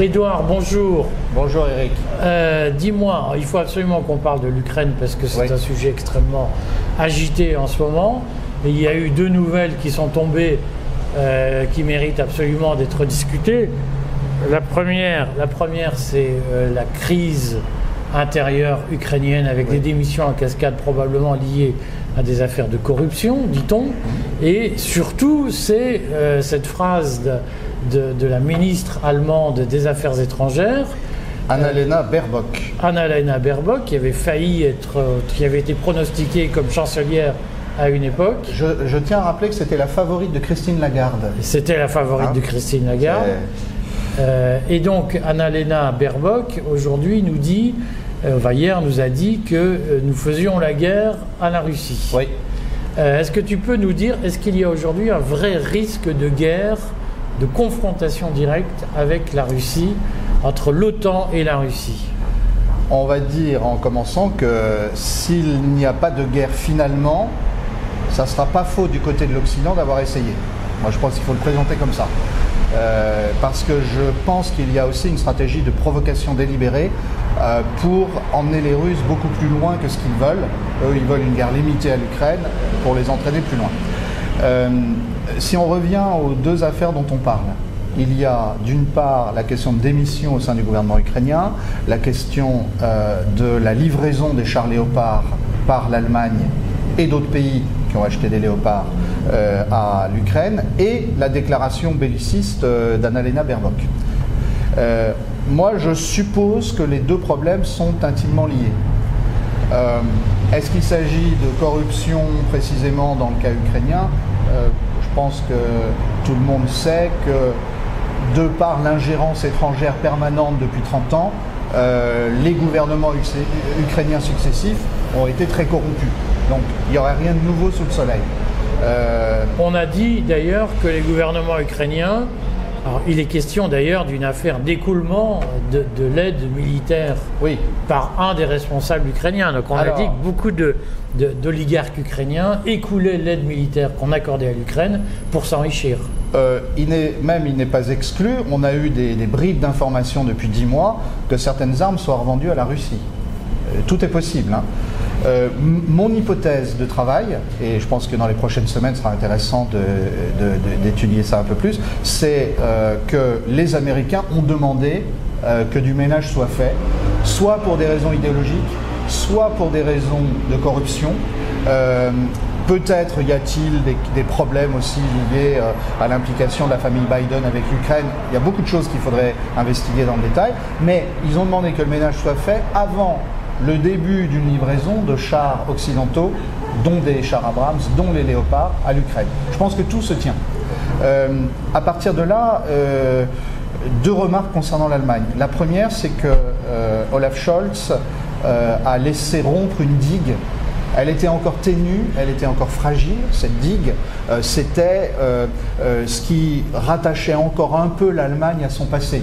Édouard, bonjour. Bonjour Eric. Euh, dis-moi, il faut absolument qu'on parle de l'Ukraine parce que c'est Oui. un sujet extrêmement agité en ce moment. Et il y a eu deux nouvelles qui sont tombées euh, qui méritent absolument d'être discutées. La première, la première c'est euh, la crise intérieure ukrainienne avec des démissions en cascade probablement liées à des affaires de corruption, dit-on. Et surtout, c'est cette phrase de, de- de la ministre allemande des Affaires étrangères, Annalena Baerbock. Annalena Baerbock, qui avait failli être, euh, qui avait été pronostiquée comme chancelière à une époque. Je, je tiens à rappeler que c'était la favorite de Christine Lagarde. C'était la favorite Hein de Christine Lagarde. Euh, et donc, Annalena Baerbock, aujourd'hui, nous dit, euh, enfin, hier, nous a dit que euh, nous faisions la guerre à la Russie. Oui. Euh, est-ce que tu peux nous dire, est-ce qu'il y a aujourd'hui un vrai risque de guerre, de confrontation directe avec la Russie, entre l'OTAN et la Russie On va dire en commençant que s'il n'y a pas de guerre finalement, ça ne sera pas faux du côté de l'Occident d'avoir essayé. Moi je pense qu'il faut le présenter comme ça. Euh, parce que je pense qu'il y a aussi une stratégie de provocation délibérée euh, pour emmener les Russes beaucoup plus loin que ce qu'ils veulent. Eux, ils veulent une guerre limitée à l'Ukraine pour les entraîner plus loin. Euh, si on revient aux deux affaires dont on parle, il y a d'une part la question de démission au sein du gouvernement ukrainien, la question euh, de la livraison des chars léopards par l'Allemagne et d'autres pays qui ont acheté des léopards euh, à l'Ukraine, et la déclaration belliciste euh, d'Annalena moi, je suppose que les deux problèmes sont intimement liés. Est-ce qu'il s'agit de corruption précisément dans le cas ukrainien? Je pense que tout le monde sait que de par l'ingérence étrangère permanente depuis 30 ans, euh, les gouvernements ukrainiens successifs ont été très corrompus. Donc il n'y aurait rien de nouveau sous le soleil. Euh, On a dit d'ailleurs que les gouvernements ukrainiens, alors il est question d'ailleurs d'une affaire d'écoulement de, de l'aide militaire oui, par un des responsables ukrainiens. Donc on Alors- a dit que beaucoup de- de- d'oligarques ukrainiens écoulaient l'aide militaire qu'on accordait à l'Ukraine pour s'enrichir. Euh, il n'est, même il n'est pas exclu, on a eu des, des bribes d'informations depuis dix mois que certaines armes soient revendues à la Russie. Euh, tout est possible. hein. Euh, mon hypothèse de travail, et je pense que dans les prochaines semaines sera intéressant d'étudier ça un peu plus, c'est euh, que les Américains ont demandé euh, que du ménage soit fait, soit pour des raisons idéologiques, soit pour des raisons de corruption. Peut-être y a-t-il des, problèmes aussi liés à l'implication de la famille Biden avec l'Ukraine. Il y a beaucoup de choses qu'il faudrait investiguer dans le détail. Mais ils ont demandé que le ménage soit fait avant le début d'une livraison de chars occidentaux, dont des chars Abrams, dont les Léopards, à l'Ukraine. Je pense que tout se tient. Euh, à partir de là, euh, deux remarques concernant l'Allemagne. La première, c'est que euh, Olaf Scholz euh, a laissé rompre une digue elle était encore ténue, elle était encore fragile, cette digue. C'était ce qui rattachait encore un peu l'Allemagne à son passé.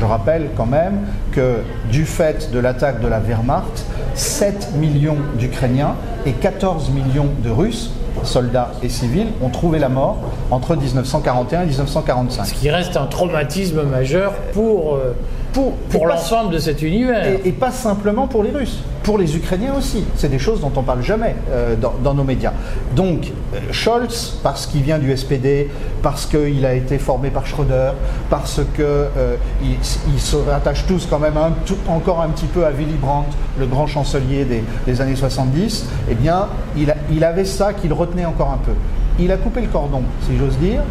Je rappelle quand même que du fait de l'attaque de la Wehrmacht, 7 millions d'Ukrainiens et 14 millions de Russes, soldats et civils, ont trouvé la mort entre 1941 et 1945. Ce qui reste un traumatisme majeur pour, euh, Pour, l'ensemble de cet univers. Et, et pas simplement pour les Russes, pour les Ukrainiens aussi. C'est des choses dont on parle jamais euh, dans, dans nos médias. Donc, euh, Scholz, parce qu'il vient du SPD, parce qu'il a été formé par Schröder, parce que euh, il, se rattache tous quand même un tout- encore un petit peu à Willy Brandt, le grand chancelier des, des années 70, eh bien, il, a- il avait ça qui le encore un peu. Il a coupé le cordon, si j'ose dire.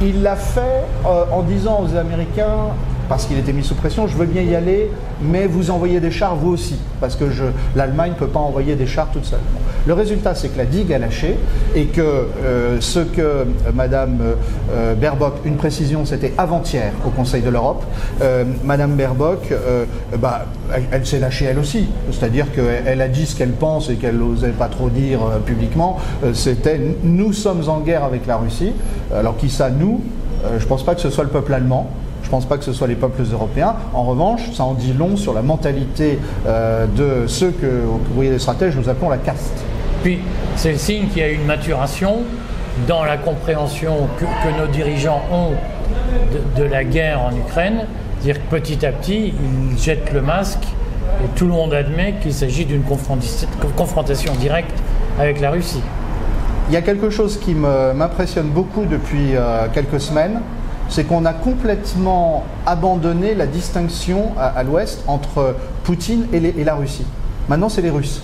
Il l'a fait euh, en disant aux Américains, parce qu'il était mis sous pression, je veux bien y aller, mais vous envoyez des chars vous aussi, parce que l'Allemagne ne peut pas envoyer des chars toute seule. Le résultat, c'est que la digue a lâché et que euh, ce que Madame euh, euh, Baerbock, une précision, c'était avant-hier au Conseil de l'Europe, euh, Madame Baerbock, euh, bah, elle, elle s'est lâchée elle aussi, c'est-à-dire qu'elle a dit ce qu'elle pense et qu'elle n'osait pas trop dire publiquement, c'était nous sommes en guerre avec la Russie, alors qui ça nous? Je ne pense pas que ce soit le peuple allemand. Je ne pense pas que ce soit les peuples européens. En revanche, ça en dit long sur la mentalité euh, de ceux que, au courrier des stratèges, nous appelons la caste. Puis c'est le signe qu'il y a une maturation dans la compréhension que, que nos dirigeants ont de, la guerre en Ukraine. Dire que petit à petit, il jette le masque et tout le monde admet qu'il s'agit d'une confrontation directe avec la Russie. Il y a quelque chose qui m'impressionne beaucoup depuis euh, quelques semaines, c'est qu'on a complètement abandonné la distinction à, l'Ouest entre Poutine et la Russie. Maintenant, c'est les Russes.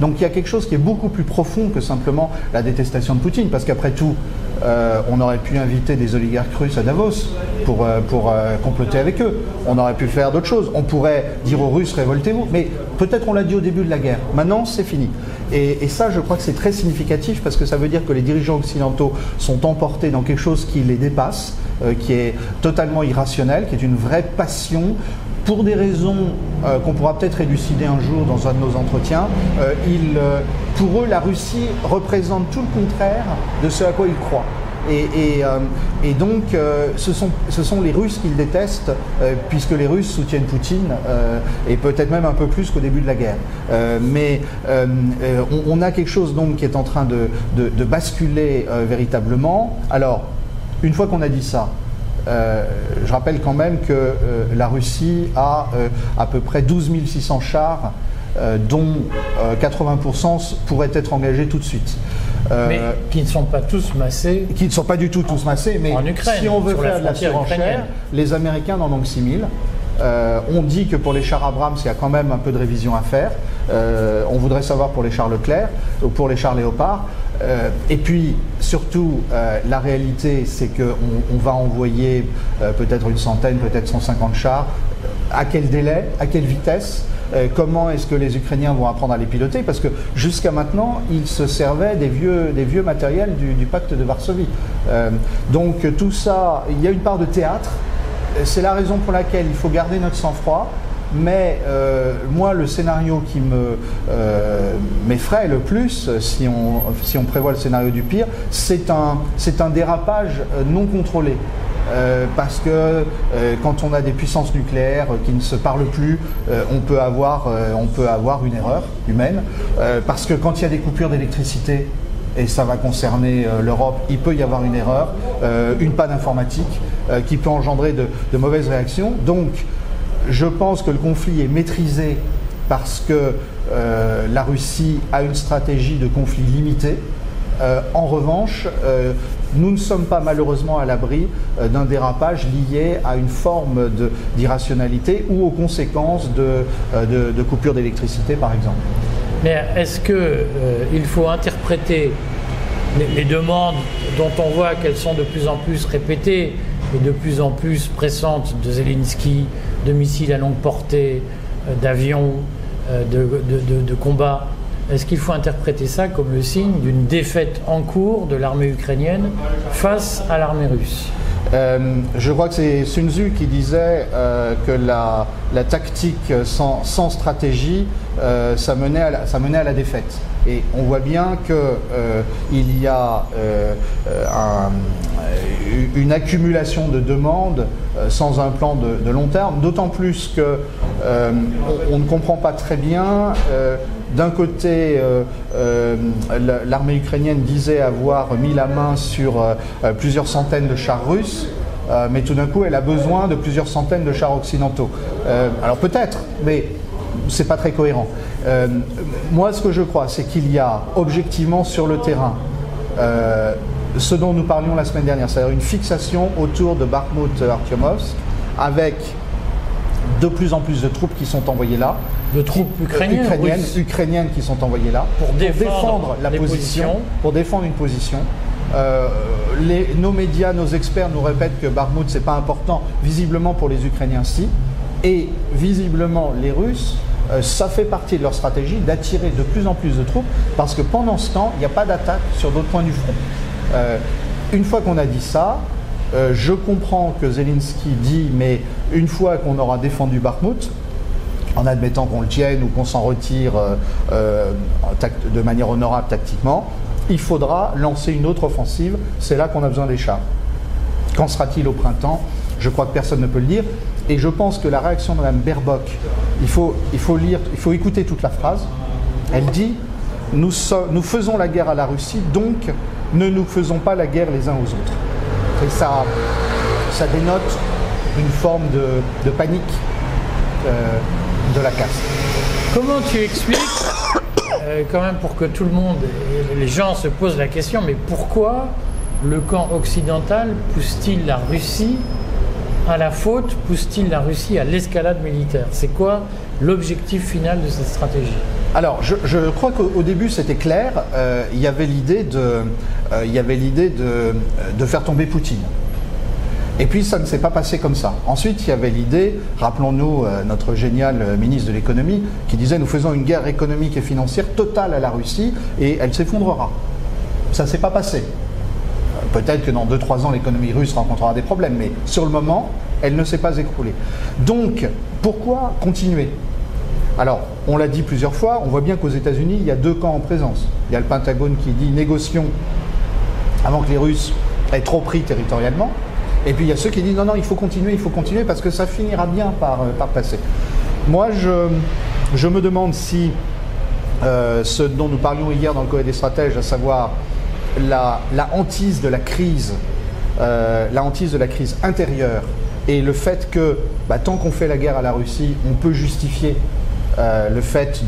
Donc il y a quelque chose qui est beaucoup plus profond que simplement la détestation de Poutine, parce qu'après tout, euh, on aurait pu inviter des oligarques russes à Davos pour, euh, euh, comploter avec eux. On aurait pu faire d'autres choses. On pourrait dire aux Russes révoltez-vous, mais peut-être on l'a dit au début de la guerre. Maintenant, c'est fini. Et, et, ça, je crois que c'est très significatif parce que ça veut dire que les dirigeants occidentaux sont emportés dans quelque chose qui les dépasse, qui est totalement irrationnel, qui est une vraie passion pour des raisons euh, qu'on pourra peut-être élucider un jour dans un de nos entretiens, euh, euh, pour eux, la Russie représente tout le contraire de ce à quoi ils croient. Et, donc, ce, sont, les Russes qu'ils détestent, puisque les Russes soutiennent Poutine, et peut-être même un peu plus qu'au début de la guerre. mais on, a quelque chose donc qui est en train de basculer véritablement. Alors, une fois qu'on a dit ça, euh, je rappelle quand même que euh, la Russie a euh, à peu près 12 600 chars, dont 80% pourraient être engagés tout de suite. mais qui ne sont pas tous massés. Qui ne sont pas du tout tous massés, mais si on veut faire de la surenchère, les Américains n'en ont que 6 000. on dit que pour les chars Abrams, il y a quand même un peu de révision à faire. on voudrait savoir pour les chars Leclerc ou pour les chars Léopard. Euh, et puis, surtout, euh, la réalité, c'est qu'on on va envoyer euh, peut-être une centaine, peut-être 150 chars. À quel délai À quelle vitesse Comment est-ce que les Ukrainiens vont apprendre à les piloter? Parce que jusqu'à maintenant, ils se servaient des vieux, des vieux matériels du, du pacte de Varsovie. donc tout ça, il y a une part de théâtre. C'est la raison pour laquelle il faut garder notre sang-froid mais euh, moi, le scénario qui me euh, m'effraie le plus, si on, prévoit le scénario du pire, c'est un, dérapage euh, non contrôlé. parce que quand on a des puissances nucléaires qui ne se parlent plus, on, peut avoir, on peut avoir une erreur humaine. parce que quand il y a des coupures d'électricité, et ça va concerner l'Europe, il peut y avoir une erreur, une panne informatique qui peut engendrer de, de mauvaises réactions. Donc, je pense que le conflit est maîtrisé parce que euh, la Russie a une stratégie de conflit limitée. Euh, en revanche, euh, nous ne sommes pas malheureusement à l'abri d'un dérapage lié à une forme d'irrationalité ou aux conséquences de, de, coupures d'électricité, par exemple. Mais est-ce qu'il faut interpréter les, demandes dont on voit qu'elles sont de plus en plus répétées et de plus en plus pressantes de Zelensky, de missiles à longue portée, euh, d'avions, euh, de, combats. Est-ce qu'il faut interpréter ça comme le signe d'une défaite en cours de l'armée ukrainienne face à l'armée russe? Euh, je crois que c'est Sun Tzu qui disait que la, tactique sans, stratégie, à la, ça menait à la défaite. Et on voit bien qu'il y a un, une accumulation de demandes euh, sans un plan de, long terme, d'autant plus que euh, on, ne comprend pas très bien. Euh, d'un côté, l'armée ukrainienne disait avoir mis la main sur plusieurs centaines de chars russes. mais tout d'un coup, elle a besoin de plusieurs centaines de chars occidentaux. alors peut-être, mais c'est pas très cohérent. Moi, ce que je crois, c'est qu'il y a objectivement sur le terrain ce dont nous parlions la semaine dernière, c'est-à-dire une fixation autour de Bakhmut-Artyomovsk avec de plus en plus de troupes qui sont envoyées là. De troupes ukrainiennes, ukrainiennes, qui sont envoyées là pour, défendre, la position, pour défendre une position. Euh, nos médias, nos experts nous répètent que Bakhmut c'est pas important. Visiblement pour les Ukrainiens si, et visiblement les Russes euh, ça fait partie de leur stratégie d'attirer de plus en plus de troupes parce que pendant ce temps, il n'y a pas d'attaque sur d'autres points du front. Euh, une fois qu'on a dit ça, euh, je comprends que Zelensky dit, mais une fois qu'on aura défendu Bakhmut, en admettant qu'on le tienne ou qu'on s'en retire euh, de manière honorable tactiquement, il faudra lancer une autre offensive. C'est là qu'on a besoin des chars. Quand sera-t-il au printemps? Je crois que personne ne peut le dire. Et je pense que la réaction de Mme Baerbock, il faut, il faut lire, il faut écouter toute la phrase. Elle dit nous, nous faisons la guerre à la Russie, donc ne nous faisons pas la guerre les uns aux autres. Et ça, ça dénote une forme de, panique de la caste. Comment tu expliques, quand même pour que tout le monde, les gens se posent la question, mais pourquoi le camp occidental pousse-t-il la Russie à la faute, pousse-t-il la Russie à l'escalade militaire? C'est quoi l'objectif final de cette stratégie? Alors, je, crois qu'au début c'était clair. Euh, il y avait l'idée de, euh, l'idée de, faire tomber Poutine. Et puis ça ne s'est pas passé comme ça. Ensuite, il y avait l'idée, rappelons-nous euh, notre génial ministre de l'économie, qui disait nous faisons une guerre économique et financière totale à la Russie et elle s'effondrera. Ça ne s'est pas passé. Peut-être que dans 2-3 ans, l'économie russe rencontrera des problèmes, mais sur le moment, elle ne s'est pas écroulée. Donc, pourquoi continuer? Alors, on l'a dit plusieurs fois, on voit bien qu'aux États-Unis, il y a deux camps en présence. Il y a le Pentagone qui dit négocions avant que les Russes aient trop pris territorialement. Et puis il y a ceux qui disent non, non, il faut continuer, il faut continuer parce que ça finira bien par, euh, passer. Moi, je, me demande si euh, ce dont nous parlions hier dans le Coé des stratèges, à savoir la, hantise de la crise, euh, la hantise de la crise intérieure et le fait que bah, tant qu'on fait la guerre à la Russie, on peut justifier euh, le fait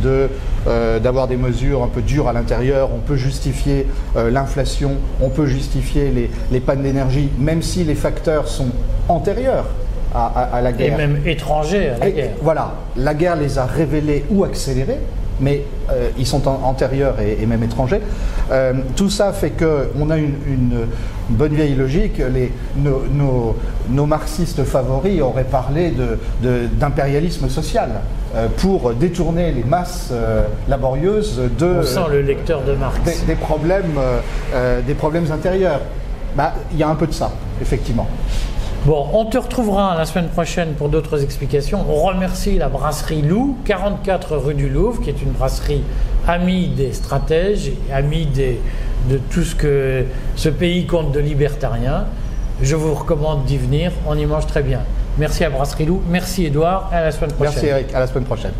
euh, d'avoir des mesures un peu dures à l'intérieur, on peut justifier l'inflation, on peut justifier les, les pannes d'énergie, même si les facteurs sont antérieurs à, la guerre. Et même étrangers à la guerre. Voilà, la guerre les a révélés ou accélérés, mais euh, ils sont antérieurs et, même étrangers. Euh, tout ça fait qu'on a une, bonne vieille logique. Les, nos, marxistes favoris auraient parlé d'impérialisme social euh, pour détourner les masses laborieuses de... On sent le lecteur de Marx. Des, problèmes, des problèmes intérieurs. Bah, il y a un peu de ça, effectivement. Bon, on te retrouvera la semaine prochaine pour d'autres explications. On remercie la brasserie Lou, 44 rue du Louvre, qui est une brasserie amie des stratèges, amie de tout ce que ce pays compte de libertariens. Je vous recommande d'y venir, on y mange très bien. Merci à Brasserie Lou, merci Edouard, à la semaine prochaine. Merci Eric, à la semaine prochaine.